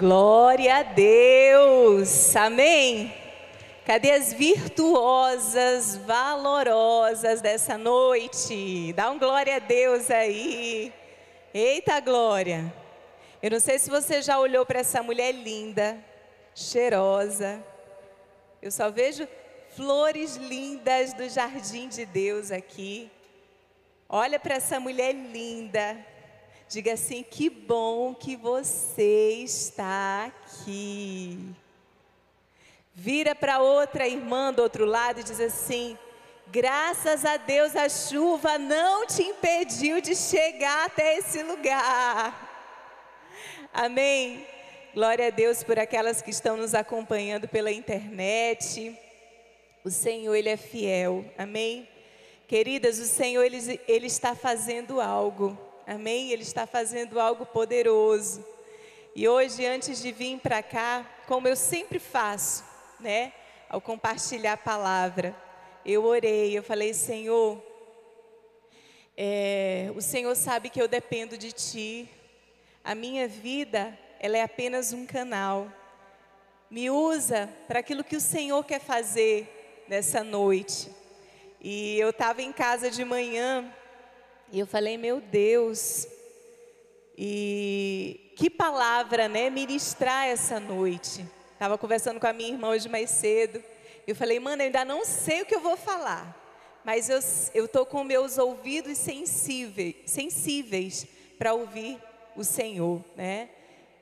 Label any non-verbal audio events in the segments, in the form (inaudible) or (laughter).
Glória a Deus, amém. Cadê as virtuosas, valorosas dessa noite? Dá um glória a Deus aí. Eita glória. Eu não sei se você já olhou para essa mulher linda, cheirosa. Eu só vejo flores lindas do jardim de Deus aqui. Olha para essa mulher linda. Diga assim: que bom que você está aqui. Vira para outra irmã do outro lado e diz assim: graças a Deus a chuva não te impediu de chegar até esse lugar. Amém. Glória a Deus por aquelas que estão nos acompanhando pela internet. O Senhor, Ele é fiel. Amém. Queridas, o Senhor, Ele, Ele está fazendo algo. Amém. Ele está fazendo algo poderoso. E hoje, antes de vir para cá, como eu sempre faço, né? Ao compartilhar a palavra, eu orei, eu falei, Senhor, é, o Senhor sabe que eu dependo de Ti. A minha vida, ela é apenas um canal. Me usa para aquilo que o Senhor quer fazer nessa noite. E eu estava em casa de manhã e eu falei, meu Deus, e que palavra, né, ministrar essa noite. Estava conversando com a minha irmã hoje mais cedo. Eu falei, mano, eu ainda não sei o que eu vou falar, mas eu estou com meus ouvidos sensíveis, sensíveis para ouvir o Senhor, né?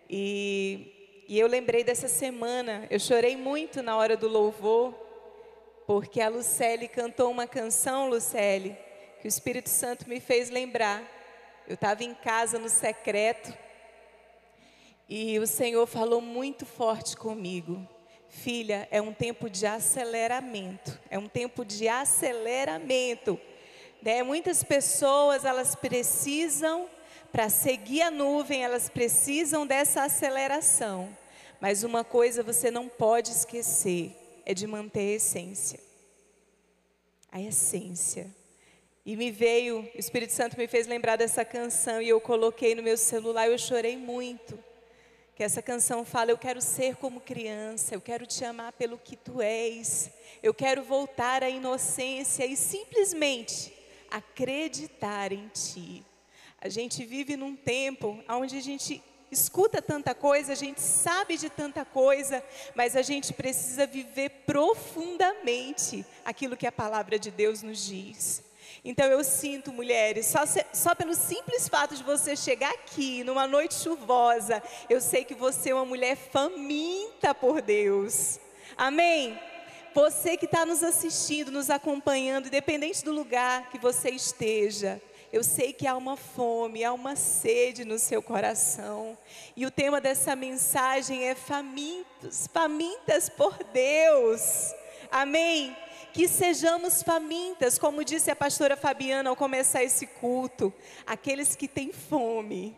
E, e eu lembrei dessa semana, eu chorei muito na hora do louvor, porque a Lucelle cantou uma canção, Lucelle, que o Espírito Santo me fez lembrar. Eu estava em casa no secreto, e o Senhor falou muito forte comigo. Filha, é um tempo de aceleramento. É um tempo de aceleramento. Né? Muitas pessoas, elas precisam, para seguir a nuvem, elas precisam dessa aceleração. Mas uma coisa você não pode esquecer: é de manter a essência. A essência. E me veio, o Espírito Santo me fez lembrar dessa canção e eu coloquei no meu celular e eu chorei muito que essa canção fala: Eu quero ser como criança, eu quero te amar pelo que tu és, eu quero voltar à inocência e simplesmente acreditar em ti. A gente vive num tempo onde a gente escuta tanta coisa, a gente sabe de tanta coisa, mas a gente precisa viver profundamente aquilo que a palavra de Deus nos diz. Então eu sinto, mulheres, só, só pelo simples fato de você chegar aqui numa noite chuvosa, eu sei que você é uma mulher faminta por Deus. Amém? Você que está nos assistindo, nos acompanhando, independente do lugar que você esteja, eu sei que há uma fome, há uma sede no seu coração. E o tema dessa mensagem é famintos, famintas por Deus. Amém? que sejamos famintas, como disse a pastora Fabiana ao começar esse culto, aqueles que têm fome,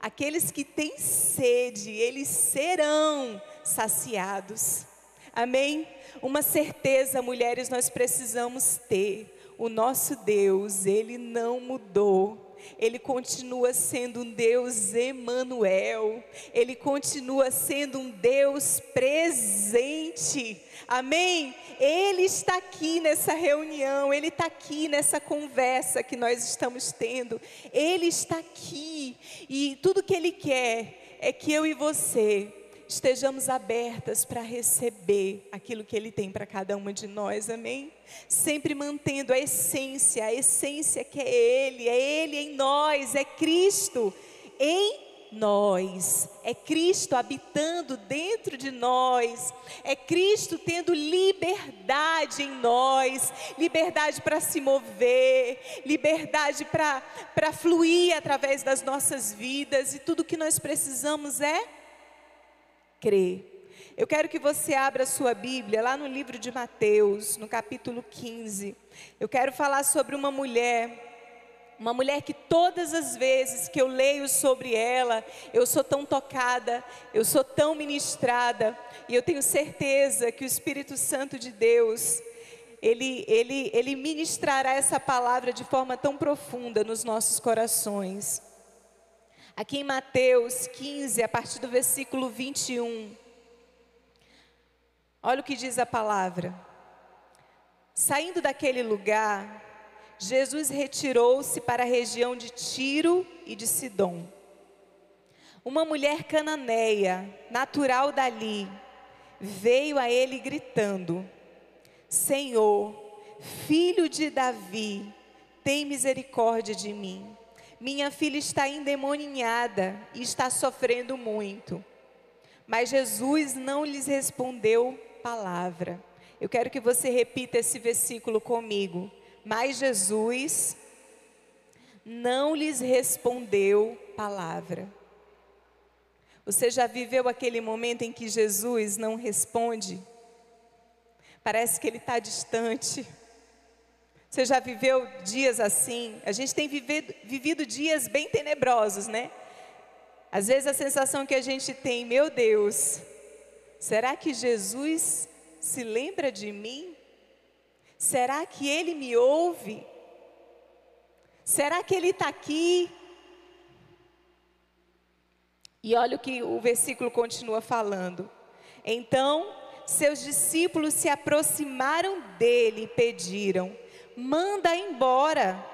aqueles que têm sede, eles serão saciados. Amém? Uma certeza, mulheres, nós precisamos ter. O nosso Deus, ele não mudou. Ele continua sendo um Deus Emanuel. Ele continua sendo um Deus presente. Amém? Ele está aqui nessa reunião, Ele está aqui nessa conversa que nós estamos tendo. Ele está aqui e tudo que Ele quer é que eu e você estejamos abertas para receber aquilo que Ele tem para cada uma de nós, amém? Sempre mantendo a essência, a essência que é Ele, é Ele em nós, é Cristo em nós, é Cristo habitando dentro de nós, é Cristo tendo liberdade em nós, liberdade para se mover, liberdade para fluir através das nossas vidas, e tudo que nós precisamos é crer. Eu quero que você abra sua Bíblia lá no livro de Mateus, no capítulo 15. Eu quero falar sobre uma mulher uma mulher que todas as vezes que eu leio sobre ela, eu sou tão tocada, eu sou tão ministrada, e eu tenho certeza que o Espírito Santo de Deus, ele, ele, ele ministrará essa palavra de forma tão profunda nos nossos corações. Aqui em Mateus 15, a partir do versículo 21. Olha o que diz a palavra. Saindo daquele lugar, Jesus retirou-se para a região de Tiro e de Sidom. Uma mulher cananeia, natural dali, veio a ele gritando: Senhor, filho de Davi, tem misericórdia de mim. Minha filha está endemoninhada e está sofrendo muito. Mas Jesus não lhes respondeu palavra. Eu quero que você repita esse versículo comigo. Mas Jesus não lhes respondeu palavra. Você já viveu aquele momento em que Jesus não responde? Parece que ele está distante. Você já viveu dias assim? A gente tem vivido, vivido dias bem tenebrosos, né? Às vezes a sensação que a gente tem, meu Deus, será que Jesus se lembra de mim? Será que ele me ouve? Será que ele está aqui? E olha o que o versículo continua falando. Então, seus discípulos se aproximaram dele e pediram: manda embora,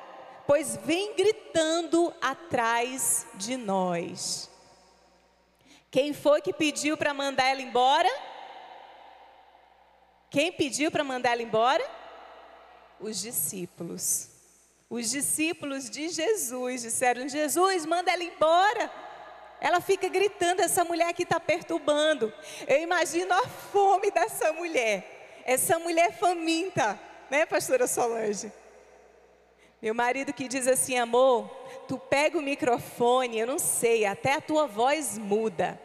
pois vem gritando atrás de nós. Quem foi que pediu para mandar ela embora? Quem pediu para mandar ela embora? Os discípulos. Os discípulos de Jesus disseram: Jesus, manda ela embora. Ela fica gritando, essa mulher aqui está perturbando. Eu imagino a fome dessa mulher. Essa mulher faminta, né, pastora Solange? Meu marido que diz assim, amor, tu pega o microfone, eu não sei, até a tua voz muda.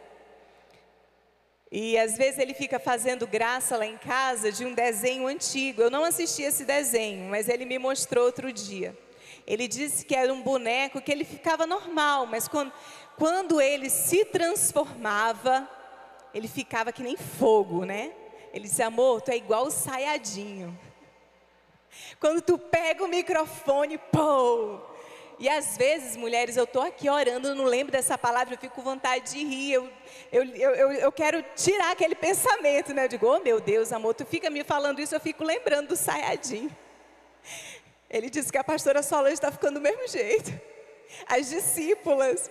E às vezes ele fica fazendo graça lá em casa de um desenho antigo. Eu não assisti esse desenho, mas ele me mostrou outro dia. Ele disse que era um boneco que ele ficava normal, mas quando, quando ele se transformava, ele ficava que nem fogo, né? Ele disse, amor, tu é igual o saiadinho. Quando tu pega o microfone, pô, e às vezes, mulheres, eu estou aqui orando, não lembro dessa palavra, eu fico com vontade de rir, eu, eu, eu, eu quero tirar aquele pensamento, né? Eu digo, oh meu Deus, amor, tu fica me falando isso, eu fico lembrando do saiadinho. Ele disse que a pastora Solange está ficando do mesmo jeito. As discípulas.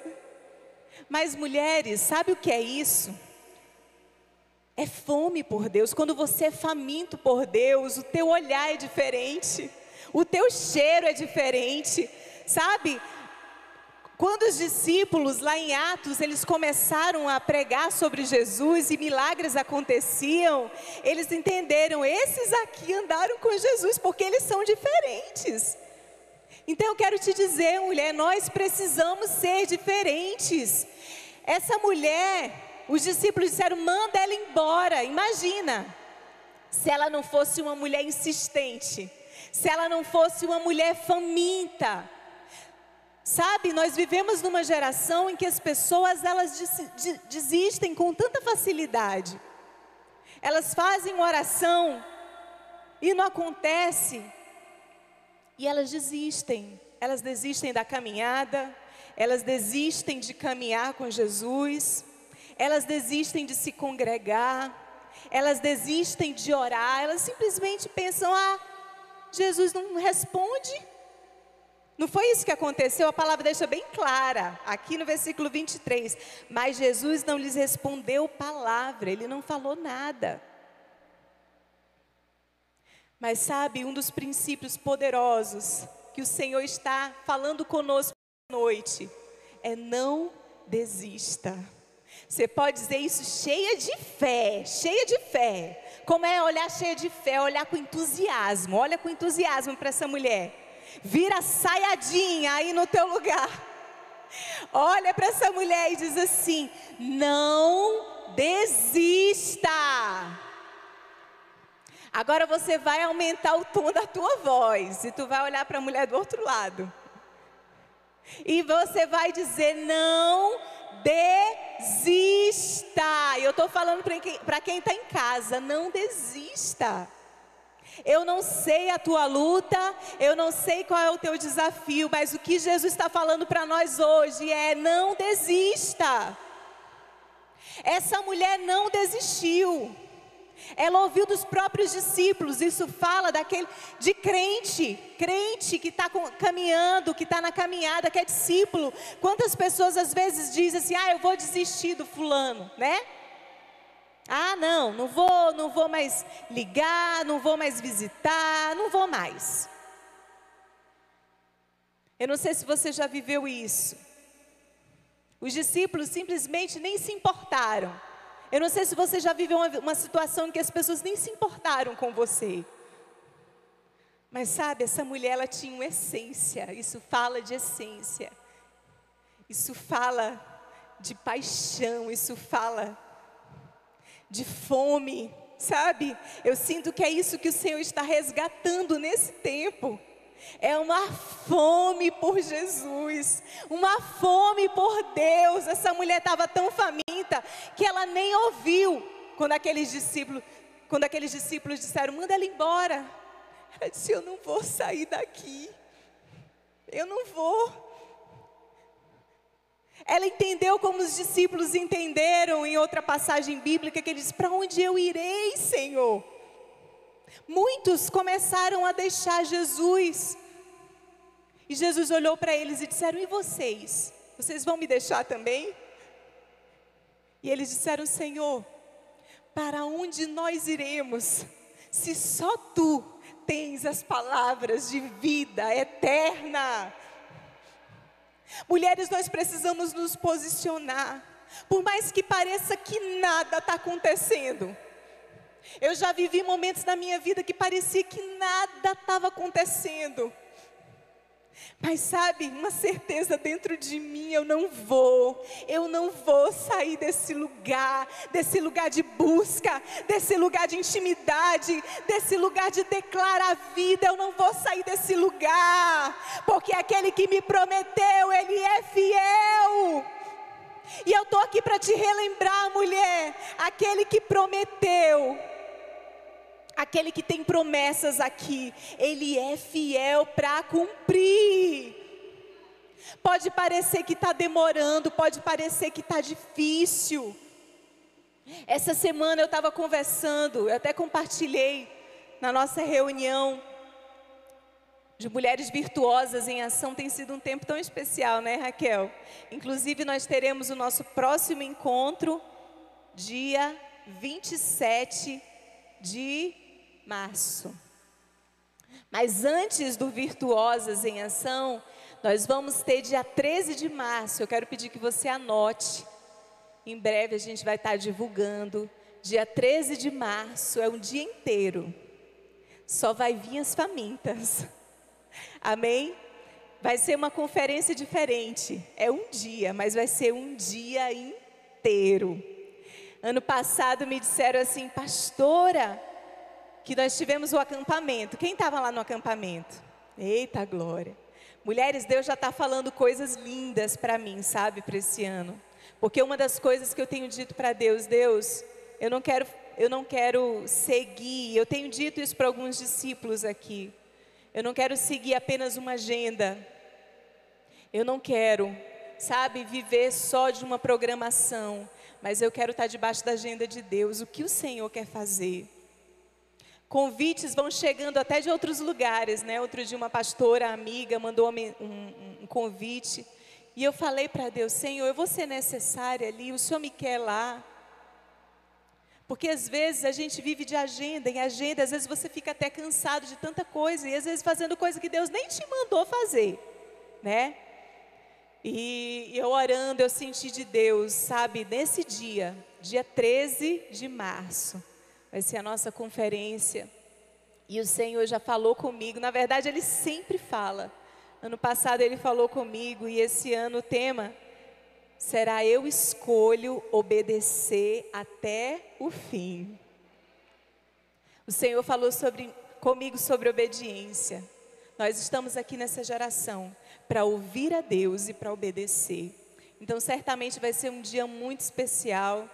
Mas mulheres, sabe o que é isso? É fome por Deus. Quando você é faminto por Deus, o teu olhar é diferente, o teu cheiro é diferente. Sabe? Quando os discípulos lá em Atos, eles começaram a pregar sobre Jesus e milagres aconteciam, eles entenderam, esses aqui andaram com Jesus porque eles são diferentes. Então eu quero te dizer, mulher, nós precisamos ser diferentes. Essa mulher, os discípulos disseram: manda ela embora. Imagina, se ela não fosse uma mulher insistente, se ela não fosse uma mulher faminta, Sabe, nós vivemos numa geração em que as pessoas elas desistem com tanta facilidade. Elas fazem oração e não acontece. E elas desistem. Elas desistem da caminhada, elas desistem de caminhar com Jesus, elas desistem de se congregar, elas desistem de orar, elas simplesmente pensam: "Ah, Jesus não responde, não foi isso que aconteceu? A palavra deixa bem clara, aqui no versículo 23. Mas Jesus não lhes respondeu palavra, ele não falou nada. Mas sabe, um dos princípios poderosos que o Senhor está falando conosco esta noite é não desista. Você pode dizer isso cheia de fé, cheia de fé. Como é olhar cheia de fé? Olhar com entusiasmo. Olha com entusiasmo para essa mulher vira saiadinha aí no teu lugar. Olha para essa mulher e diz assim: não desista. Agora você vai aumentar o tom da tua voz e tu vai olhar para a mulher do outro lado. E você vai dizer: não desista. Eu estou falando para quem está em casa: não desista. Eu não sei a tua luta, eu não sei qual é o teu desafio, mas o que Jesus está falando para nós hoje é: não desista. Essa mulher não desistiu. Ela ouviu dos próprios discípulos, isso fala daquele de crente, crente que está caminhando, que está na caminhada, que é discípulo. Quantas pessoas às vezes dizem assim, ah, eu vou desistir do fulano, né? Ah, não, não vou, não vou mais ligar, não vou mais visitar, não vou mais. Eu não sei se você já viveu isso. Os discípulos simplesmente nem se importaram. Eu não sei se você já viveu uma, uma situação em que as pessoas nem se importaram com você. Mas sabe, essa mulher ela tinha uma essência. Isso fala de essência. Isso fala de paixão, isso fala de fome, sabe? Eu sinto que é isso que o Senhor está resgatando nesse tempo. É uma fome por Jesus, uma fome por Deus. Essa mulher estava tão faminta que ela nem ouviu quando aqueles discípulos, quando aqueles discípulos disseram: "Manda ela embora". Ela disse: "Eu não vou sair daqui. Eu não vou". Ela entendeu como os discípulos entenderam em outra passagem bíblica que ele diz: "Para onde eu irei, Senhor?" Muitos começaram a deixar Jesus. E Jesus olhou para eles e disseram: "E vocês? Vocês vão me deixar também?" E eles disseram: "Senhor, para onde nós iremos se só tu tens as palavras de vida eterna?" Mulheres, nós precisamos nos posicionar. Por mais que pareça que nada está acontecendo. Eu já vivi momentos na minha vida que parecia que nada estava acontecendo. Mas sabe, uma certeza dentro de mim, eu não vou, eu não vou sair desse lugar, desse lugar de busca, desse lugar de intimidade, desse lugar de declarar a vida, eu não vou sair desse lugar, porque aquele que me prometeu, ele é fiel. E eu estou aqui para te relembrar, mulher, aquele que prometeu, aquele que tem promessas aqui, ele é fiel para cumprir. Pode parecer que está demorando, pode parecer que está difícil. Essa semana eu estava conversando, eu até compartilhei na nossa reunião de mulheres virtuosas em ação. Tem sido um tempo tão especial, né, Raquel? Inclusive, nós teremos o nosso próximo encontro, dia 27 de março. Mas antes do Virtuosas em Ação, nós vamos ter dia 13 de março. Eu quero pedir que você anote. Em breve a gente vai estar divulgando. Dia 13 de março é um dia inteiro. Só vai vir as famintas. Amém? Vai ser uma conferência diferente. É um dia, mas vai ser um dia inteiro. Ano passado me disseram assim, pastora, que nós tivemos o acampamento. Quem estava lá no acampamento? Eita glória. Mulheres, Deus já está falando coisas lindas para mim, sabe, para esse ano. Porque uma das coisas que eu tenho dito para Deus, Deus, eu não quero, eu não quero seguir. Eu tenho dito isso para alguns discípulos aqui. Eu não quero seguir apenas uma agenda. Eu não quero, sabe, viver só de uma programação. Mas eu quero estar debaixo da agenda de Deus. O que o Senhor quer fazer? Convites vão chegando até de outros lugares, né? Outro dia uma pastora amiga mandou um, um, um convite e eu falei para Deus, Senhor, eu vou ser necessária ali, o Senhor me quer lá. Porque às vezes a gente vive de agenda em agenda, às vezes você fica até cansado de tanta coisa e às vezes fazendo coisa que Deus nem te mandou fazer, né? E eu orando, eu senti de Deus, sabe, nesse dia, dia 13 de março, vai ser a nossa conferência. E o Senhor já falou comigo, na verdade, Ele sempre fala. Ano passado Ele falou comigo, e esse ano o tema será Eu escolho obedecer até o fim. O Senhor falou sobre, comigo sobre obediência. Nós estamos aqui nessa geração para ouvir a Deus e para obedecer. Então, certamente vai ser um dia muito especial.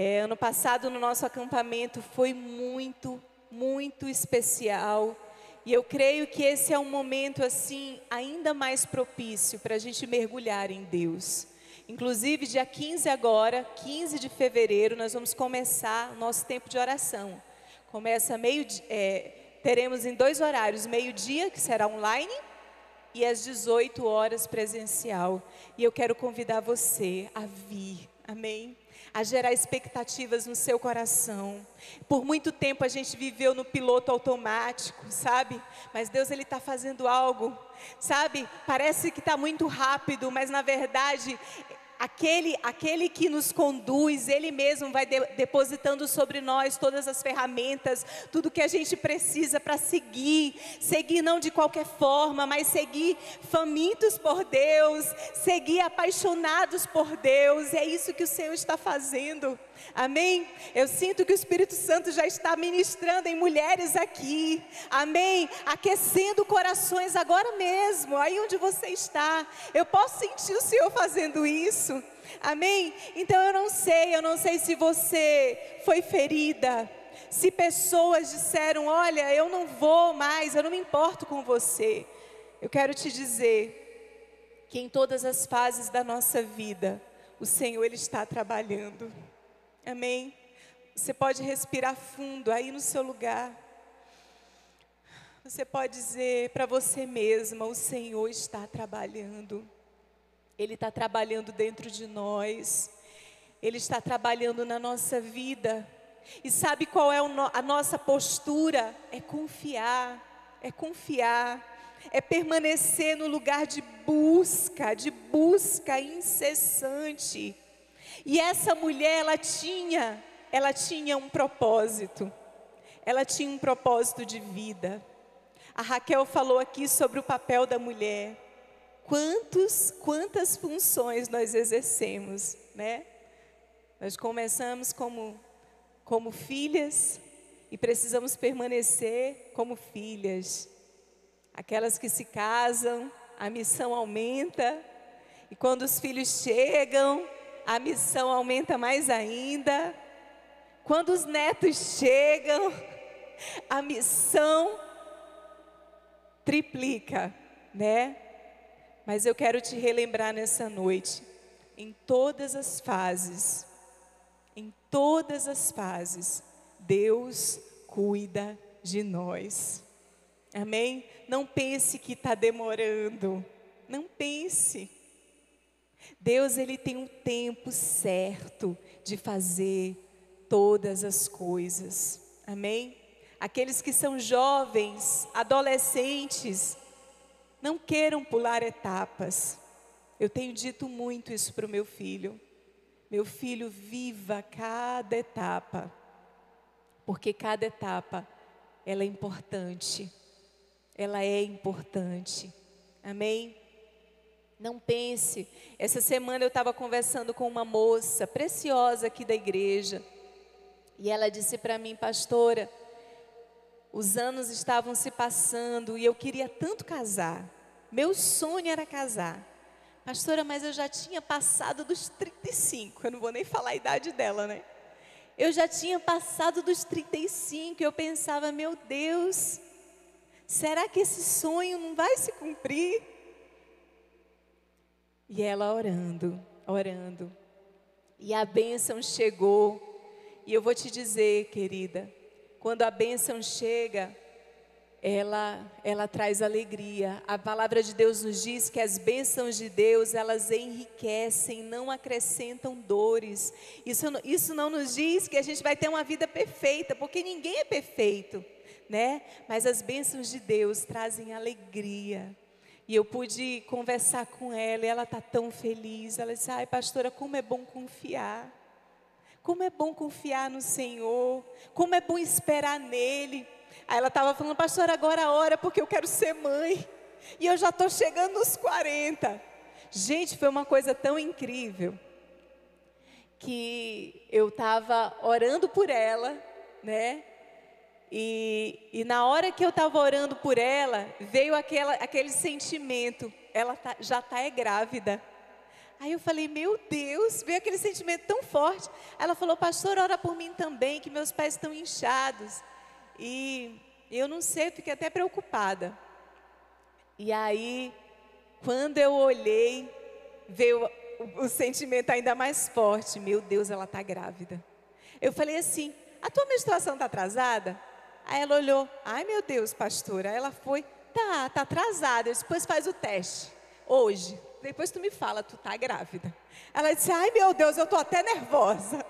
É, ano passado, no nosso acampamento, foi muito muito especial. E eu creio que esse é um momento assim ainda mais propício para a gente mergulhar em Deus. Inclusive, dia 15 agora, 15 de fevereiro, nós vamos começar nosso tempo de oração. Começa meio, é, teremos em dois horários, meio-dia, que será online, e às 18 horas presencial. E eu quero convidar você a vir, amém? A gerar expectativas no seu coração. Por muito tempo a gente viveu no piloto automático, sabe? Mas Deus ele está fazendo algo, sabe? Parece que está muito rápido, mas na verdade aquele, aquele que nos conduz, Ele mesmo vai de, depositando sobre nós todas as ferramentas, tudo que a gente precisa para seguir, seguir não de qualquer forma, mas seguir famintos por Deus, seguir apaixonados por Deus, é isso que o Senhor está fazendo. Amém? Eu sinto que o Espírito Santo já está ministrando em mulheres aqui. Amém? Aquecendo corações agora mesmo, aí onde você está. Eu posso sentir o Senhor fazendo isso. Amém? Então eu não sei, eu não sei se você foi ferida. Se pessoas disseram: Olha, eu não vou mais, eu não me importo com você. Eu quero te dizer que em todas as fases da nossa vida, o Senhor Ele está trabalhando. Amém? Você pode respirar fundo aí no seu lugar. Você pode dizer para você mesma: o Senhor está trabalhando. Ele está trabalhando dentro de nós. Ele está trabalhando na nossa vida. E sabe qual é a nossa postura? É confiar, é confiar, é permanecer no lugar de busca, de busca incessante. E essa mulher, ela tinha, ela tinha um propósito. Ela tinha um propósito de vida. A Raquel falou aqui sobre o papel da mulher. Quantos, quantas funções nós exercemos, né? Nós começamos como como filhas e precisamos permanecer como filhas. Aquelas que se casam, a missão aumenta, e quando os filhos chegam, a missão aumenta mais ainda. Quando os netos chegam, a missão triplica, né? Mas eu quero te relembrar nessa noite, em todas as fases, em todas as fases, Deus cuida de nós. Amém? Não pense que está demorando. Não pense. Deus ele tem um tempo certo de fazer todas as coisas. Amém? Aqueles que são jovens, adolescentes, não queiram pular etapas. Eu tenho dito muito isso para o meu filho. Meu filho, viva cada etapa, porque cada etapa ela é importante. Ela é importante. Amém? Não pense. Essa semana eu estava conversando com uma moça preciosa aqui da igreja. E ela disse para mim, pastora, os anos estavam se passando e eu queria tanto casar. Meu sonho era casar. Pastora, mas eu já tinha passado dos 35. Eu não vou nem falar a idade dela, né? Eu já tinha passado dos 35 e eu pensava, meu Deus, será que esse sonho não vai se cumprir? E ela orando, orando. E a bênção chegou. E eu vou te dizer, querida, quando a bênção chega, ela, ela traz alegria. A palavra de Deus nos diz que as bênçãos de Deus, elas enriquecem, não acrescentam dores. Isso, isso não nos diz que a gente vai ter uma vida perfeita, porque ninguém é perfeito, né? Mas as bênçãos de Deus trazem alegria. E eu pude conversar com ela e ela está tão feliz. Ela disse: Ai, pastora, como é bom confiar. Como é bom confiar no Senhor. Como é bom esperar nele. Aí ela estava falando, pastora, agora a hora porque eu quero ser mãe. E eu já estou chegando nos 40. Gente, foi uma coisa tão incrível que eu estava orando por ela, né? E, e na hora que eu estava orando por ela, veio aquela, aquele sentimento, ela tá, já está é grávida. Aí eu falei, meu Deus, veio aquele sentimento tão forte. Ela falou, pastor, ora por mim também, que meus pés estão inchados. E eu não sei, fiquei até preocupada. E aí, quando eu olhei, veio o, o sentimento ainda mais forte. Meu Deus, ela está grávida. Eu falei assim: a tua menstruação está atrasada? Aí ela olhou: ai meu Deus, pastora. Aí ela foi: tá, tá atrasada. Eu disse: depois faz o teste. Hoje. Depois tu me fala, tu tá grávida. Ela disse: ai meu Deus, eu tô até nervosa.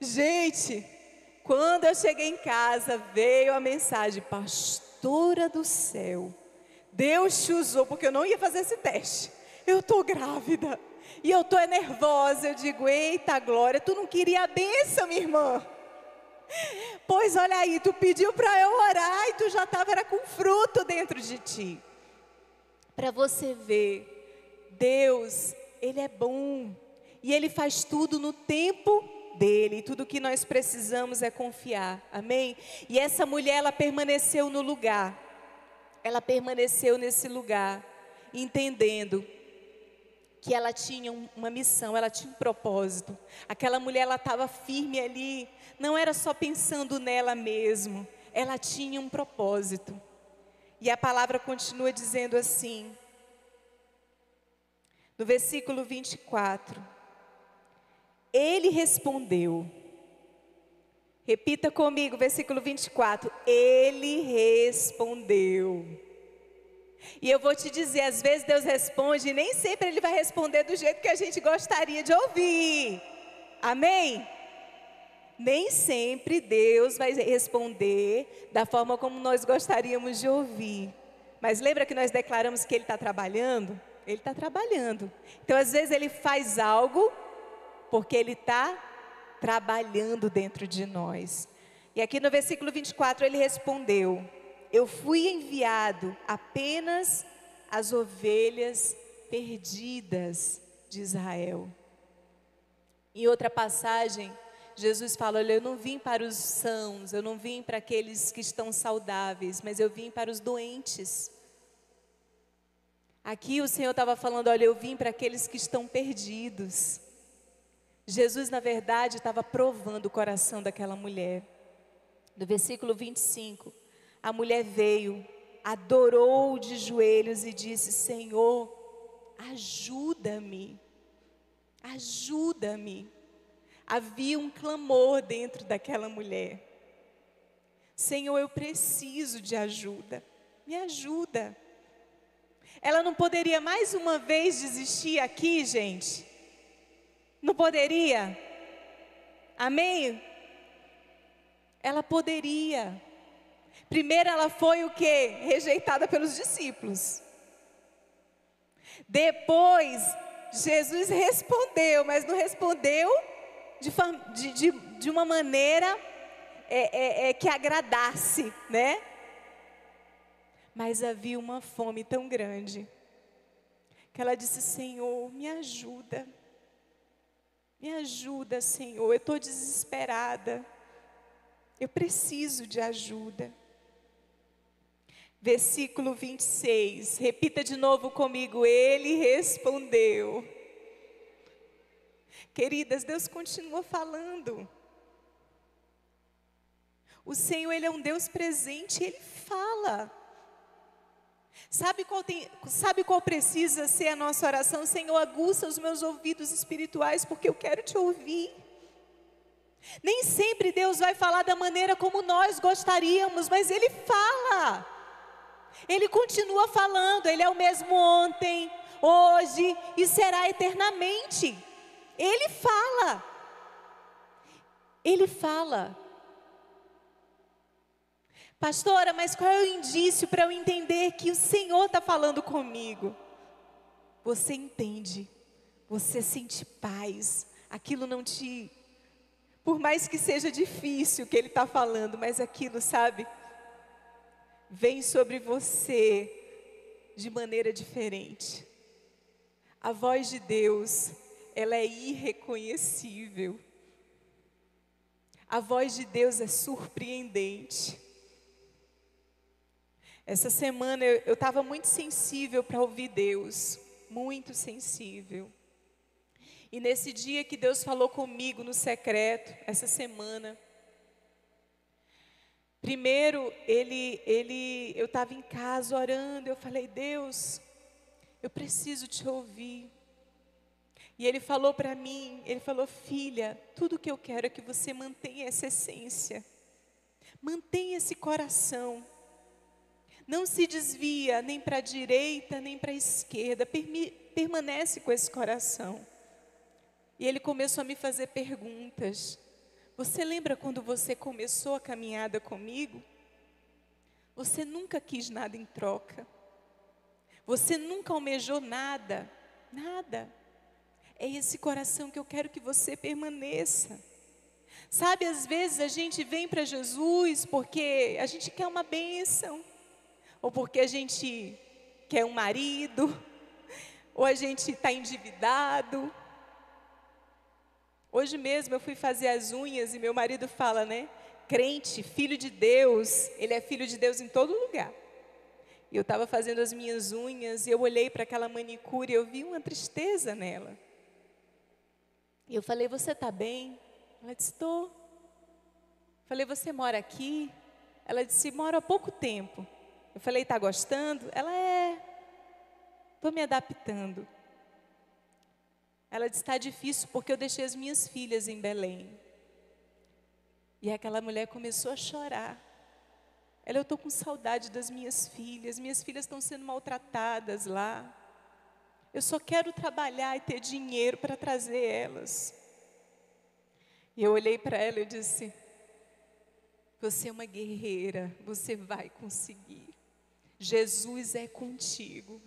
Gente, quando eu cheguei em casa, veio a mensagem: Pastora do céu, Deus te usou, porque eu não ia fazer esse teste. Eu estou grávida. E eu estou nervosa. Eu digo: Eita glória, tu não queria a bênção, minha irmã. Pois olha aí, tu pediu para eu orar e tu já estava com fruto dentro de ti. Para você ver, Deus, Ele é bom. E Ele faz tudo no tempo dele. Tudo que nós precisamos é confiar. Amém? E essa mulher, ela permaneceu no lugar. Ela permaneceu nesse lugar, entendendo que ela tinha uma missão, ela tinha um propósito. Aquela mulher, ela estava firme ali, não era só pensando nela mesmo, ela tinha um propósito. E a palavra continua dizendo assim, no versículo 24: Ele respondeu, repita comigo, versículo 24: Ele respondeu. E eu vou te dizer, às vezes Deus responde, e nem sempre Ele vai responder do jeito que a gente gostaria de ouvir. Amém? Nem sempre Deus vai responder da forma como nós gostaríamos de ouvir. Mas lembra que nós declaramos que Ele está trabalhando? Ele está trabalhando. Então, às vezes, Ele faz algo porque Ele está trabalhando dentro de nós. E aqui no versículo 24 ele respondeu: eu fui enviado apenas às ovelhas perdidas de Israel. Em outra passagem, Jesus fala: Olha, eu não vim para os sãos, eu não vim para aqueles que estão saudáveis, mas eu vim para os doentes. Aqui o Senhor estava falando: Olha, eu vim para aqueles que estão perdidos. Jesus, na verdade, estava provando o coração daquela mulher. No versículo 25, a mulher veio, adorou de joelhos e disse: Senhor, ajuda-me, ajuda-me. Havia um clamor dentro daquela mulher. Senhor, eu preciso de ajuda, me ajuda. Ela não poderia mais uma vez desistir aqui, gente? Não poderia? Amém? Ela poderia. Primeiro ela foi o que? Rejeitada pelos discípulos. Depois, Jesus respondeu, mas não respondeu de, de, de uma maneira é, é, é, que agradasse, né? Mas havia uma fome tão grande que ela disse: Senhor, me ajuda, me ajuda, Senhor, eu estou desesperada, eu preciso de ajuda versículo 26. Repita de novo comigo. Ele respondeu. Queridas, Deus continua falando. O Senhor, Ele é um Deus presente, Ele fala. Sabe qual, tem, sabe qual precisa ser a nossa oração? Senhor, aguça os meus ouvidos espirituais, porque eu quero te ouvir. Nem sempre Deus vai falar da maneira como nós gostaríamos, mas Ele fala. Ele continua falando, Ele é o mesmo ontem, hoje e será eternamente. Ele fala. Ele fala. Pastora, mas qual é o indício para eu entender que o Senhor está falando comigo? Você entende, você sente paz, aquilo não te. Por mais que seja difícil o que Ele está falando, mas aquilo, sabe? Vem sobre você de maneira diferente. A voz de Deus, ela é irreconhecível. A voz de Deus é surpreendente. Essa semana eu estava muito sensível para ouvir Deus, muito sensível. E nesse dia que Deus falou comigo no secreto, essa semana, Primeiro, ele, ele, eu estava em casa orando, eu falei, Deus, eu preciso te ouvir. E ele falou para mim, ele falou, filha, tudo que eu quero é que você mantenha essa essência, mantenha esse coração, não se desvia nem para a direita nem para a esquerda, permanece com esse coração. E ele começou a me fazer perguntas. Você lembra quando você começou a caminhada comigo? Você nunca quis nada em troca. Você nunca almejou nada, nada. É esse coração que eu quero que você permaneça. Sabe, às vezes a gente vem para Jesus porque a gente quer uma bênção, ou porque a gente quer um marido, (laughs) ou a gente está endividado. Hoje mesmo eu fui fazer as unhas e meu marido fala, né? Crente, filho de Deus, ele é filho de Deus em todo lugar. E eu estava fazendo as minhas unhas e eu olhei para aquela manicure e eu vi uma tristeza nela. E eu falei, você está bem? Ela disse, estou. Falei, você mora aqui? Ela disse, moro há pouco tempo. Eu falei, está gostando? Ela é. Estou me adaptando. Ela disse, está difícil porque eu deixei as minhas filhas em Belém. E aquela mulher começou a chorar. Ela, eu estou com saudade das minhas filhas, minhas filhas estão sendo maltratadas lá. Eu só quero trabalhar e ter dinheiro para trazer elas. E eu olhei para ela e disse: Você é uma guerreira, você vai conseguir. Jesus é contigo.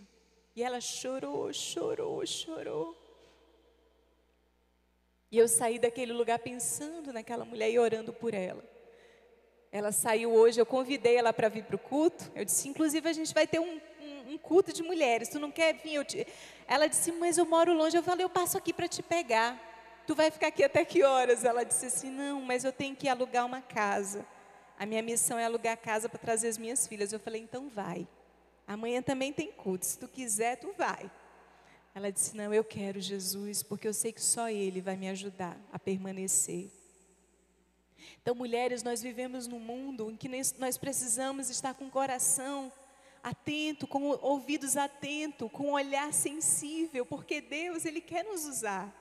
E ela chorou, chorou, chorou. E eu saí daquele lugar pensando naquela mulher e orando por ela. Ela saiu hoje, eu convidei ela para vir para o culto. Eu disse, inclusive a gente vai ter um, um, um culto de mulheres. Tu não quer vir? Ela disse, mas eu moro longe. Eu falei, eu passo aqui para te pegar. Tu vai ficar aqui até que horas? Ela disse assim, não, mas eu tenho que alugar uma casa. A minha missão é alugar casa para trazer as minhas filhas. Eu falei, então vai. Amanhã também tem culto. Se tu quiser, tu vai. Ela disse, não, eu quero Jesus, porque eu sei que só Ele vai me ajudar a permanecer. Então, mulheres, nós vivemos num mundo em que nós precisamos estar com o coração atento, com ouvidos atentos, com um olhar sensível, porque Deus, Ele quer nos usar.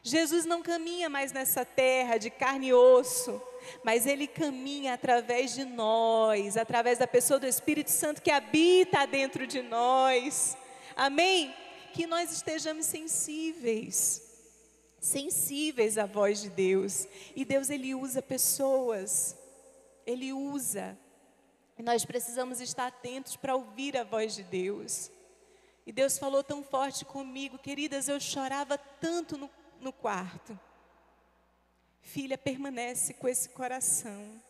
Jesus não caminha mais nessa terra de carne e osso, mas Ele caminha através de nós, através da pessoa do Espírito Santo que habita dentro de nós. Amém? Que nós estejamos sensíveis sensíveis à voz de Deus. E Deus ele usa pessoas. Ele usa. E nós precisamos estar atentos para ouvir a voz de Deus. E Deus falou tão forte comigo, queridas, eu chorava tanto no, no quarto. Filha, permanece com esse coração.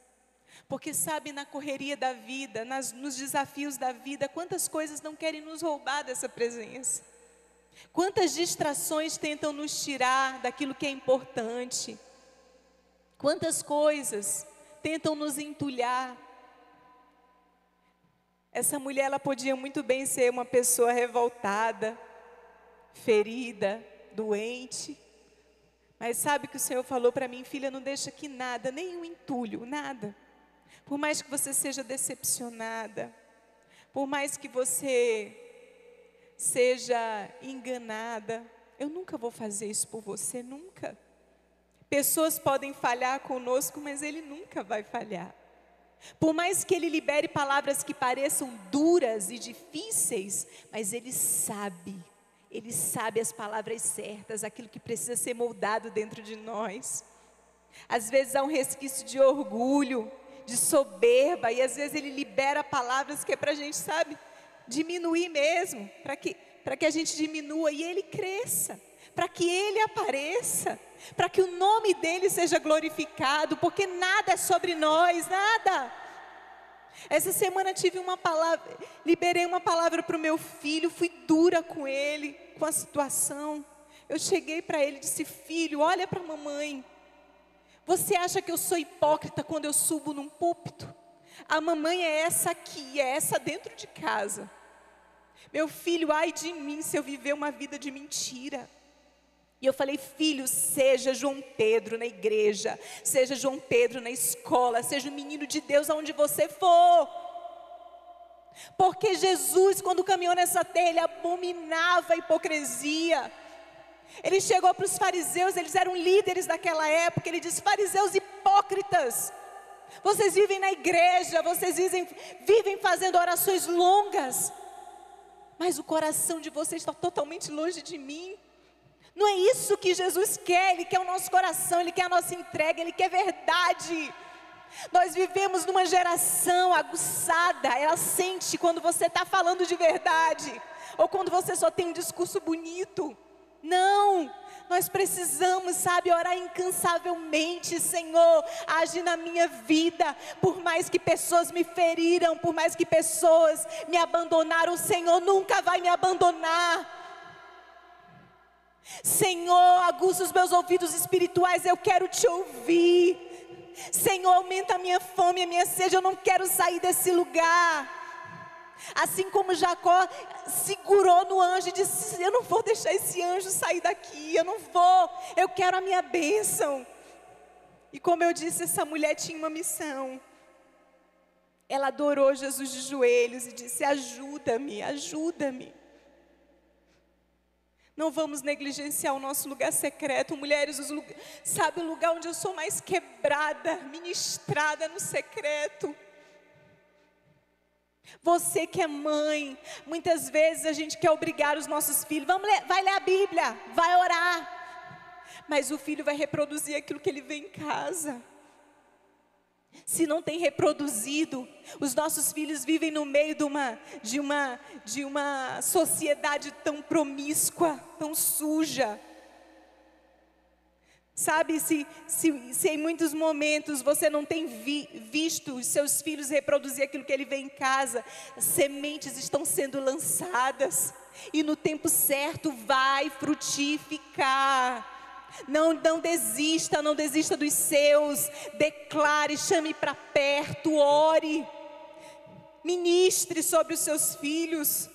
Porque sabe, na correria da vida, nas, nos desafios da vida, quantas coisas não querem nos roubar dessa presença. Quantas distrações tentam nos tirar daquilo que é importante? Quantas coisas tentam nos entulhar? Essa mulher ela podia muito bem ser uma pessoa revoltada, ferida, doente. Mas sabe que o Senhor falou para mim, filha, não deixa que nada, nenhum entulho, nada. Por mais que você seja decepcionada, por mais que você seja enganada. Eu nunca vou fazer isso por você, nunca. Pessoas podem falhar conosco, mas Ele nunca vai falhar. Por mais que Ele libere palavras que pareçam duras e difíceis, mas Ele sabe, Ele sabe as palavras certas, aquilo que precisa ser moldado dentro de nós. Às vezes há um resquício de orgulho, de soberba, e às vezes Ele libera palavras que é para a gente, sabe? Diminuir mesmo, para que, que a gente diminua e ele cresça, para que ele apareça, para que o nome dele seja glorificado, porque nada é sobre nós, nada. Essa semana tive uma palavra, liberei uma palavra para o meu filho, fui dura com ele, com a situação. Eu cheguei para ele e disse: Filho, olha para a mamãe. Você acha que eu sou hipócrita quando eu subo num púlpito? A mamãe é essa aqui, é essa dentro de casa. Meu filho, ai de mim se eu viver uma vida de mentira. E eu falei, filho, seja João Pedro na igreja, seja João Pedro na escola, seja o menino de Deus aonde você for. Porque Jesus, quando caminhou nessa terra, ele abominava a hipocrisia. Ele chegou para os fariseus, eles eram líderes daquela época. Ele disse: fariseus hipócritas, vocês vivem na igreja, vocês vivem, vivem fazendo orações longas, mas o coração de vocês está totalmente longe de mim. Não é isso que Jesus quer, Ele quer o nosso coração, Ele quer a nossa entrega, Ele quer verdade. Nós vivemos numa geração aguçada, ela sente quando você está falando de verdade, ou quando você só tem um discurso bonito. Não, nós precisamos, sabe, orar incansavelmente, Senhor, age na minha vida, por mais que pessoas me feriram, por mais que pessoas me abandonaram, o Senhor nunca vai me abandonar. Senhor, aguça os meus ouvidos espirituais, eu quero te ouvir. Senhor, aumenta a minha fome, a minha sede, eu não quero sair desse lugar. Assim como Jacó segurou no anjo e disse: Eu não vou deixar esse anjo sair daqui, eu não vou, eu quero a minha bênção. E como eu disse, essa mulher tinha uma missão. Ela adorou Jesus de joelhos e disse: Ajuda-me, ajuda-me. Não vamos negligenciar o nosso lugar secreto, mulheres, os sabe o lugar onde eu sou mais quebrada, ministrada no secreto. Você que é mãe, muitas vezes a gente quer obrigar os nossos filhos, vamos ler, vai ler a Bíblia, vai orar. Mas o filho vai reproduzir aquilo que ele vê em casa. Se não tem reproduzido, os nossos filhos vivem no meio de uma, de uma, de uma sociedade tão promíscua, tão suja. Sabe, se, se, se em muitos momentos você não tem vi, visto os seus filhos reproduzir aquilo que ele vê em casa, sementes estão sendo lançadas, e no tempo certo vai frutificar. Não, não desista, não desista dos seus, declare, chame para perto, ore, ministre sobre os seus filhos.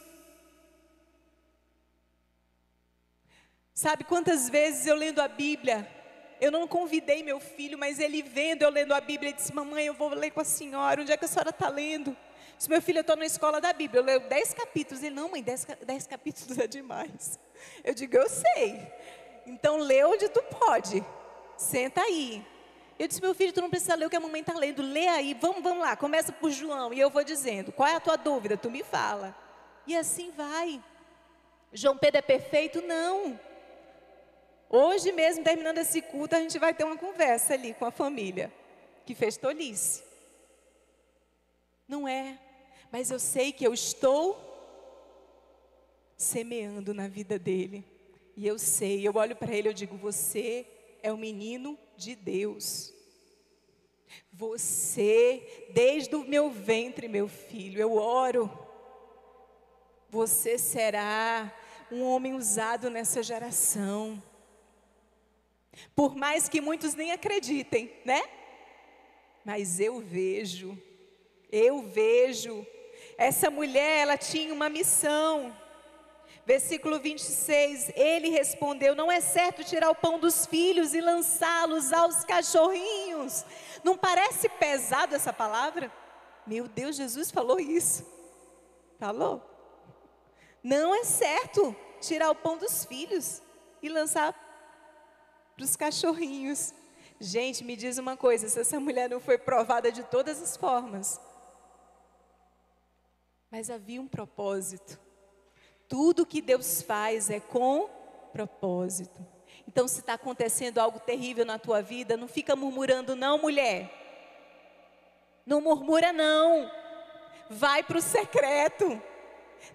Sabe quantas vezes eu lendo a Bíblia, eu não convidei meu filho, mas ele vendo eu lendo a Bíblia, ele disse: Mamãe, eu vou ler com a senhora. Onde é que a senhora está lendo? Disse: Meu filho, eu estou na escola da Bíblia. Eu leio dez capítulos. Ele: Não, mãe, dez, dez capítulos é demais. Eu digo: Eu sei. Então lê onde tu pode. Senta aí. Eu disse: Meu filho, tu não precisa ler o que a mamãe está lendo. Lê aí. Vamos, vamos lá. Começa por João. E eu vou dizendo: Qual é a tua dúvida? Tu me fala. E assim vai. João Pedro é perfeito? Não. Hoje mesmo, terminando esse culto, a gente vai ter uma conversa ali com a família que fez tolice. Não é, mas eu sei que eu estou semeando na vida dele. E eu sei, eu olho para ele e digo: Você é o menino de Deus. Você, desde o meu ventre, meu filho, eu oro. Você será um homem usado nessa geração. Por mais que muitos nem acreditem, né? Mas eu vejo, eu vejo. Essa mulher, ela tinha uma missão. Versículo 26, ele respondeu: Não é certo tirar o pão dos filhos e lançá-los aos cachorrinhos. Não parece pesado essa palavra? Meu Deus, Jesus falou isso. Falou? Não é certo tirar o pão dos filhos e lançar para os cachorrinhos. Gente, me diz uma coisa: se essa mulher não foi provada de todas as formas, mas havia um propósito. Tudo que Deus faz é com propósito. Então, se está acontecendo algo terrível na tua vida, não fica murmurando, não, mulher. Não murmura, não. Vai para o secreto.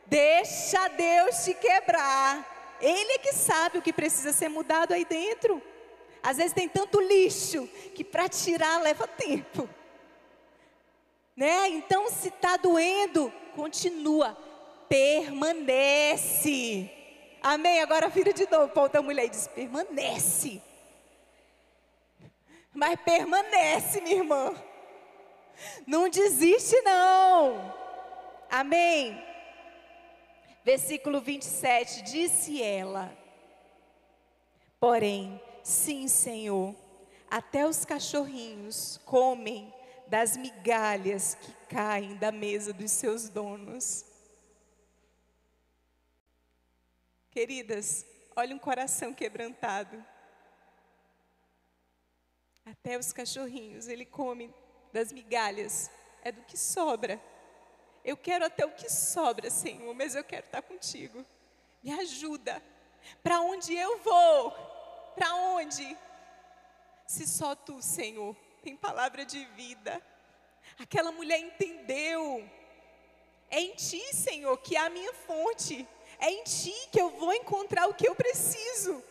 Deixa Deus te quebrar. Ele é que sabe o que precisa ser mudado aí dentro. Às vezes tem tanto lixo que para tirar leva tempo. Né? Então, se está doendo, continua, permanece. Amém? Agora vira de novo para outra mulher e diz: permanece. Mas permanece, minha irmã. Não desiste, não. Amém? Versículo 27, disse ela Porém, sim, Senhor, até os cachorrinhos comem das migalhas que caem da mesa dos seus donos. Queridas, olha um coração quebrantado. Até os cachorrinhos, ele come das migalhas, é do que sobra. Eu quero até o que sobra, Senhor, mas eu quero estar contigo. Me ajuda. Para onde eu vou? Para onde? Se só tu, Senhor, tem palavra de vida. Aquela mulher entendeu. É em ti, Senhor, que há a minha fonte. É em ti que eu vou encontrar o que eu preciso.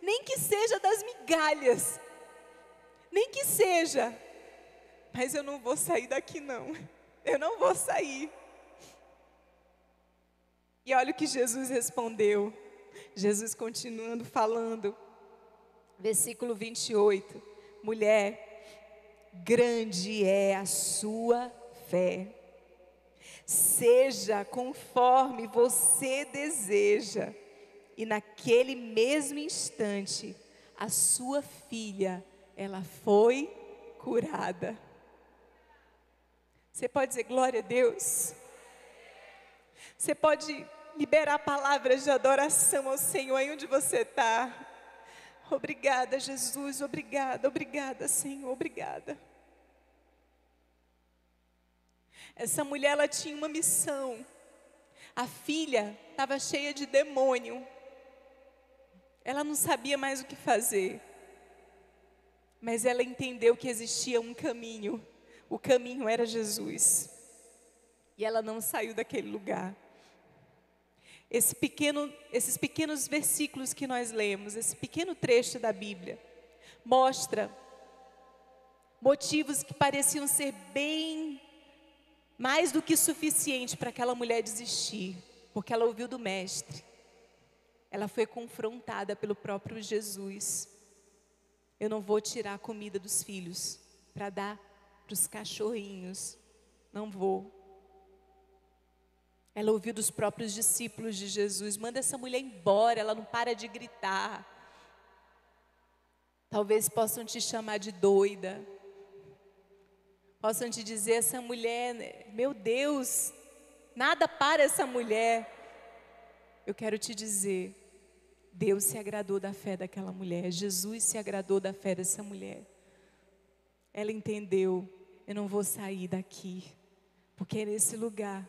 Nem que seja das migalhas. Nem que seja. Mas eu não vou sair daqui, não. Eu não vou sair. E olha o que Jesus respondeu. Jesus continuando falando. Versículo 28. Mulher, grande é a sua fé. Seja conforme você deseja. E naquele mesmo instante, a sua filha, ela foi curada. Você pode dizer glória a Deus? Você pode liberar palavras de adoração ao Senhor aí onde você está. Obrigada, Jesus, obrigada, obrigada, Senhor, obrigada. Essa mulher, ela tinha uma missão. A filha estava cheia de demônio. Ela não sabia mais o que fazer. Mas ela entendeu que existia um caminho o caminho era Jesus. E ela não saiu daquele lugar. Esse pequeno, esses pequenos versículos que nós lemos, esse pequeno trecho da Bíblia, mostra motivos que pareciam ser bem mais do que suficiente para aquela mulher desistir, porque ela ouviu do Mestre. Ela foi confrontada pelo próprio Jesus. Eu não vou tirar a comida dos filhos para dar para os cachorrinhos. Não vou. Ela ouviu dos próprios discípulos de Jesus: manda essa mulher embora, ela não para de gritar. Talvez possam te chamar de doida. Possam te dizer: essa mulher, meu Deus, nada para essa mulher. Eu quero te dizer: Deus se agradou da fé daquela mulher, Jesus se agradou da fé dessa mulher. Ela entendeu: eu não vou sair daqui, porque é nesse lugar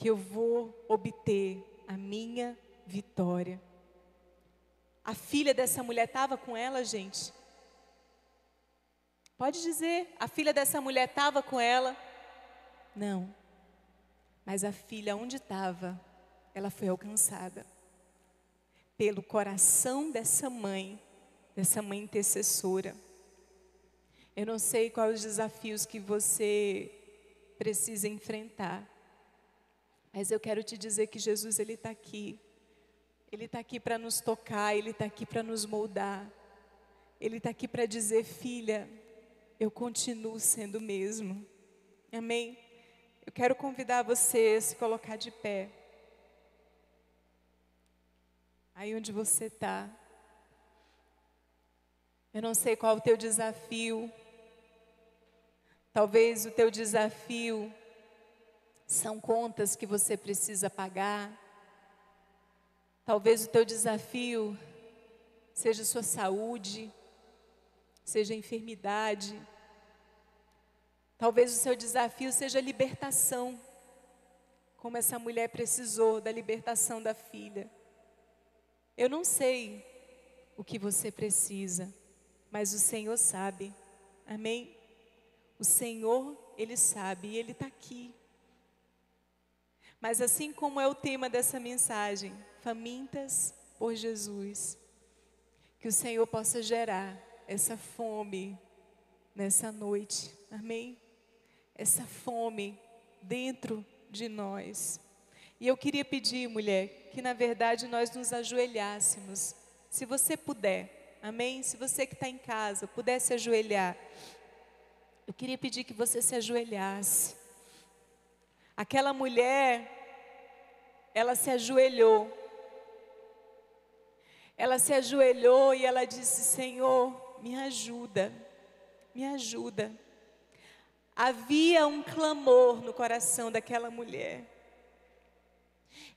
que eu vou obter a minha vitória. A filha dessa mulher estava com ela, gente? Pode dizer, a filha dessa mulher estava com ela? Não. Mas a filha, onde estava, ela foi alcançada pelo coração dessa mãe, dessa mãe intercessora. Eu não sei quais os desafios que você precisa enfrentar, mas eu quero te dizer que Jesus ele está aqui. Ele está aqui para nos tocar, ele está aqui para nos moldar. Ele está aqui para dizer, filha, eu continuo sendo o mesmo. Amém? Eu quero convidar você a se colocar de pé. Aí onde você está. Eu não sei qual o teu desafio. Talvez o teu desafio são contas que você precisa pagar. Talvez o teu desafio seja sua saúde, seja enfermidade. Talvez o seu desafio seja libertação, como essa mulher precisou da libertação da filha. Eu não sei o que você precisa, mas o Senhor sabe. Amém? O Senhor, Ele sabe e Ele está aqui. Mas assim como é o tema dessa mensagem, famintas por Jesus, que o Senhor possa gerar essa fome nessa noite, amém? Essa fome dentro de nós. E eu queria pedir, mulher, que na verdade nós nos ajoelhássemos, se você puder, amém? Se você que está em casa pudesse ajoelhar. Eu queria pedir que você se ajoelhasse. Aquela mulher, ela se ajoelhou. ela se ajoelhou e ela disse: Senhor, me ajuda, me ajuda. Havia um clamor no coração daquela mulher.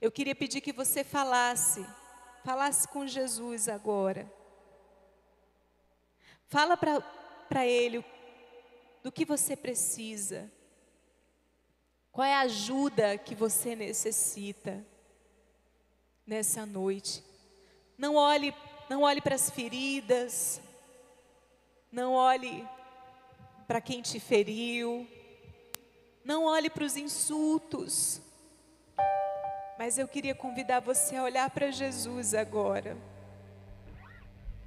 Eu queria pedir que você falasse, falasse com Jesus agora. Fala para Ele do que você precisa. Qual é a ajuda que você necessita nessa noite? Não olhe, não olhe para as feridas, não olhe para quem te feriu, não olhe para os insultos. Mas eu queria convidar você a olhar para Jesus agora.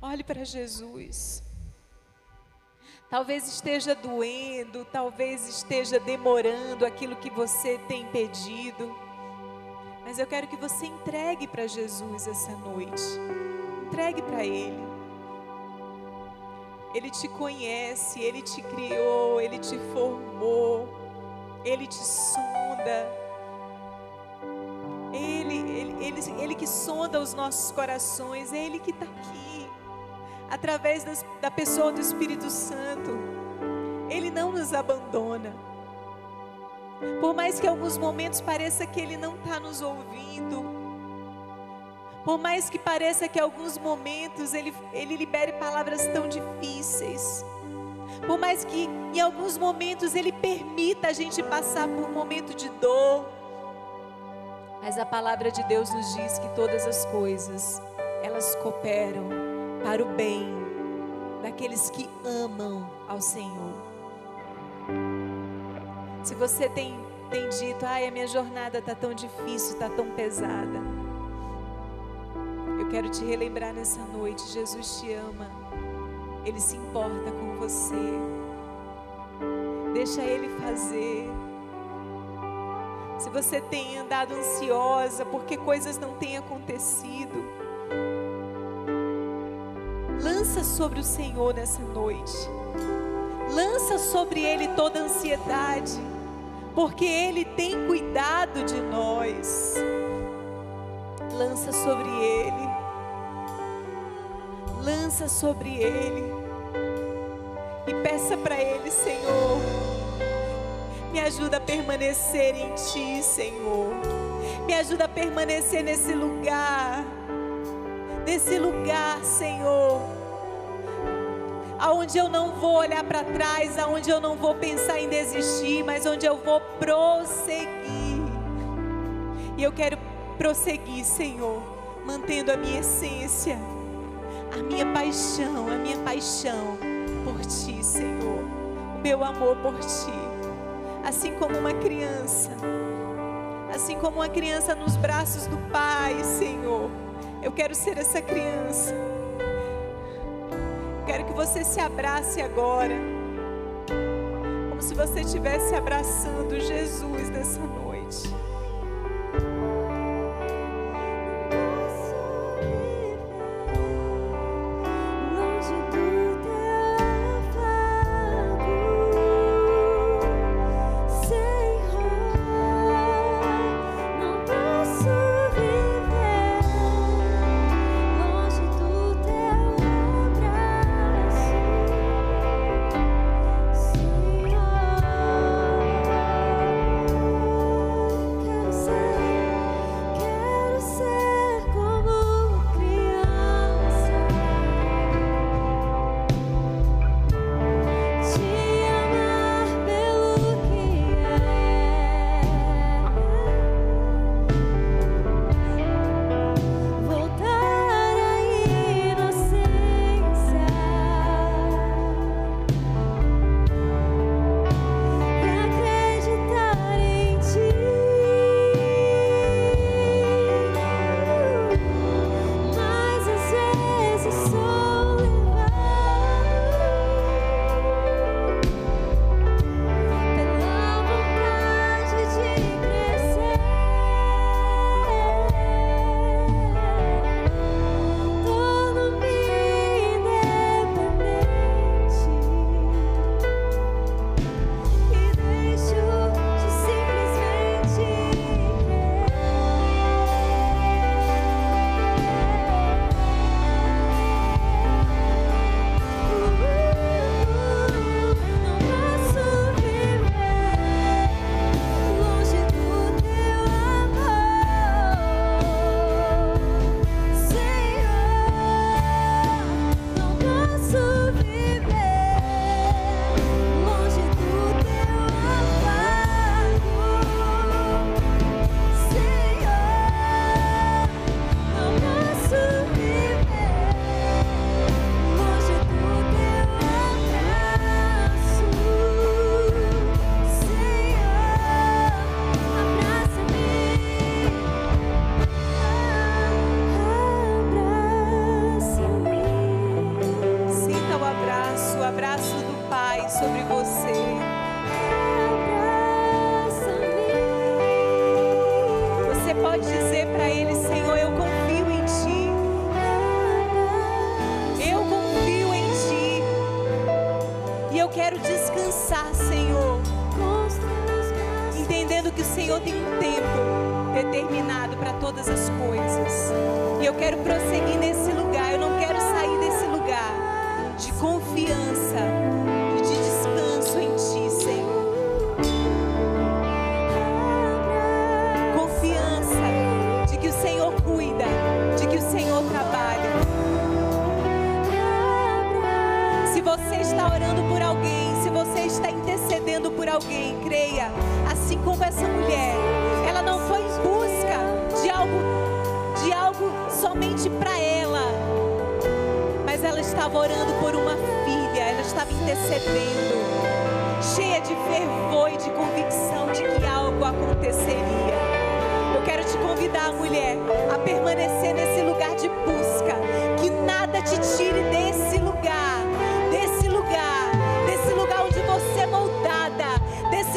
Olhe para Jesus. Talvez esteja doendo, talvez esteja demorando aquilo que você tem pedido. Mas eu quero que você entregue para Jesus essa noite. Entregue para Ele. Ele te conhece, Ele te criou, Ele te formou, Ele te sonda. Ele, ele, ele, ele que sonda os nossos corações, é Ele que está aqui, através das, da pessoa do Espírito Santo. Ele não nos abandona. Por mais que alguns momentos pareça que Ele não está nos ouvindo, por mais que pareça que alguns momentos ele, ele libere palavras tão difíceis. Por mais que em alguns momentos ele permita a gente passar por um momento de dor. Mas a palavra de Deus nos diz que todas as coisas, elas cooperam para o bem daqueles que amam ao Senhor. Se você tem, tem dito, ai, a minha jornada está tão difícil, está tão pesada. Eu quero te relembrar nessa noite: Jesus te ama, Ele se importa com você. Deixa Ele fazer. Se você tem andado ansiosa porque coisas não têm acontecido, lança sobre o Senhor nessa noite. Lança sobre Ele toda ansiedade, porque Ele tem cuidado de nós. Lança sobre Ele lança sobre Ele e peça para Ele, Senhor, me ajuda a permanecer em Ti, Senhor. Me ajuda a permanecer nesse lugar, nesse lugar, Senhor, aonde eu não vou olhar para trás, aonde eu não vou pensar em desistir, mas onde eu vou prosseguir. E eu quero prosseguir, Senhor, mantendo a minha essência a minha paixão, a minha paixão por ti, Senhor. O meu amor por ti. Assim como uma criança, assim como uma criança nos braços do Pai, Senhor. Eu quero ser essa criança. Você se abrace agora, como se você estivesse abraçando Jesus nessa noite.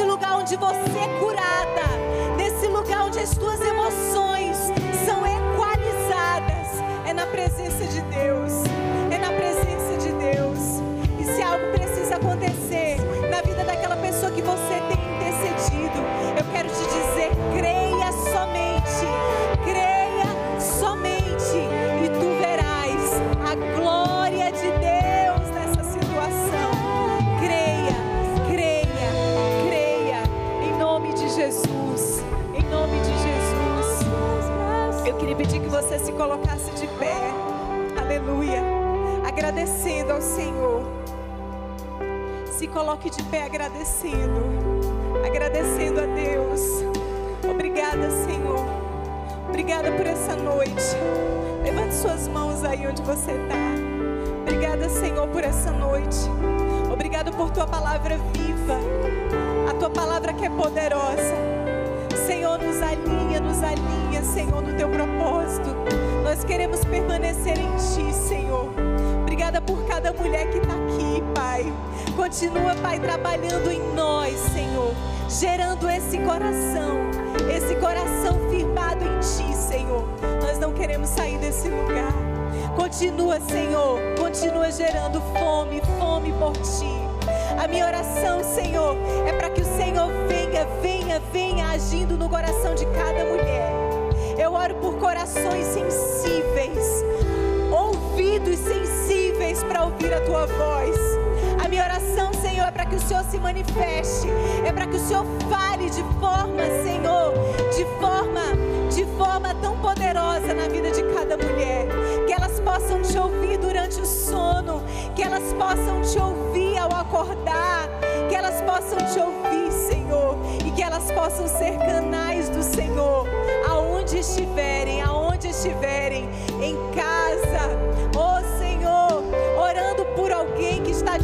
Desse lugar onde você é curada, desse lugar onde as tuas emoções são equalizadas. É na presença de Deus, é na presença de Deus. E se algo precisa acontecer na vida daquela pessoa que você tem se colocasse de pé, aleluia, agradecendo ao Senhor. Se coloque de pé agradecendo, agradecendo a Deus. Obrigada, Senhor. Obrigada por essa noite. Levante suas mãos aí onde você está. Obrigada, Senhor, por essa noite. Obrigada por tua palavra viva, a tua palavra que é poderosa. Senhor, nos alinha, nos alinha, Senhor, no teu propósito. Nós queremos permanecer em ti, Senhor. Obrigada por cada mulher que está aqui, Pai. Continua, Pai, trabalhando em nós, Senhor, gerando esse coração, esse coração firmado em Ti, Senhor. Nós não queremos sair desse lugar. Continua, Senhor, continua gerando fome, fome por Ti. A minha oração, Senhor, é para que o Senhor venha, venha, venha agindo no coração de cada mulher. Eu oro por corações sensíveis, ouvir a tua voz. A minha oração, Senhor, é para que o Senhor se manifeste, é para que o Senhor fale de forma, Senhor, de forma, de forma tão poderosa na vida de cada mulher, que elas possam te ouvir durante o sono, que elas possam te ouvir ao acordar, que elas possam te ouvir, Senhor, e que elas possam ser canais do Senhor, aonde estiverem, aonde estiverem,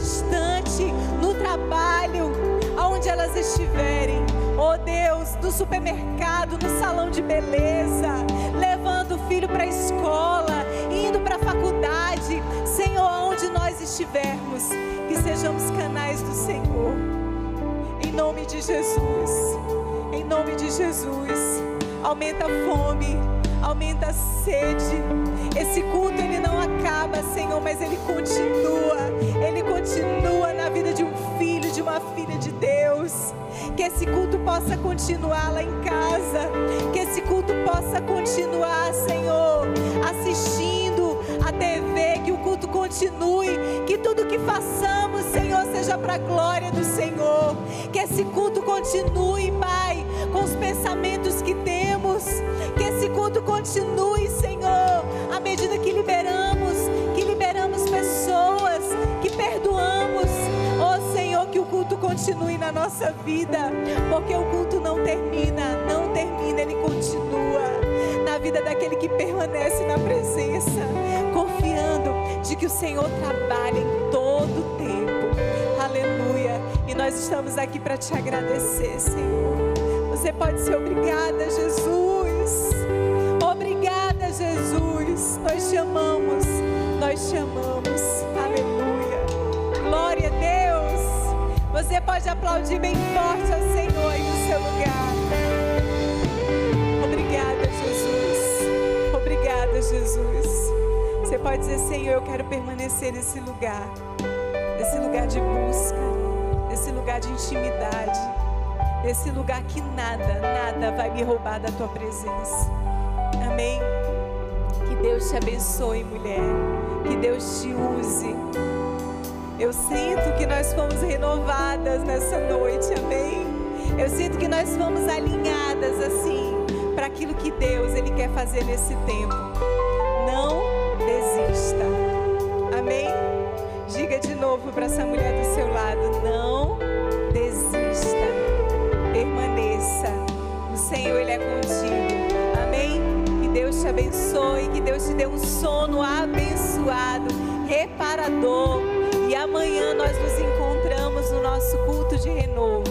distante, no trabalho, aonde elas estiverem, oh Deus, no supermercado, no salão de beleza, levando o filho para a escola, indo para a faculdade, Senhor, aonde nós estivermos, que sejamos canais do Senhor, em nome de Jesus, em nome de Jesus, aumenta a fome, aumenta a sede. Esse culto ele não acaba, Senhor, mas ele continua. Ele continua na vida de um filho, de uma filha de Deus. Que esse culto possa continuar lá em casa. Que esse culto possa continuar, Senhor, assistindo a TV, que o culto continue, que tudo que façamos, Senhor, seja para a glória do Senhor. Que esse culto continue, Pai, com os pensamentos que temos. Que esse culto continue, Senhor, à medida que liberamos, que liberamos pessoas, que perdoamos. Oh Senhor, que o culto continue na nossa vida, porque o culto não termina, não termina, ele continua na vida daquele que permanece na presença, confiando de que o Senhor trabalha em todo o tempo. Aleluia. E nós estamos aqui para te agradecer, Senhor. Você pode ser obrigada, Jesus. Obrigada, Jesus. Nós te amamos. Nós te amamos. Aleluia. Glória a Deus. Você pode aplaudir bem forte ao Senhor aí no seu lugar. Obrigada, Jesus. Obrigada, Jesus. Você pode dizer, Senhor, eu quero permanecer nesse lugar, nesse lugar de busca, nesse lugar de intimidade, nesse lugar que nada, nada vai me roubar da tua presença. Amém. Que Deus te abençoe, mulher. Que Deus te use. Eu sinto que nós fomos renovadas nessa noite, amém? Eu sinto que nós fomos alinhadas assim para aquilo que Deus ele quer fazer nesse tempo. Dê um sono abençoado, reparador. E amanhã nós nos encontramos no nosso culto de renovo.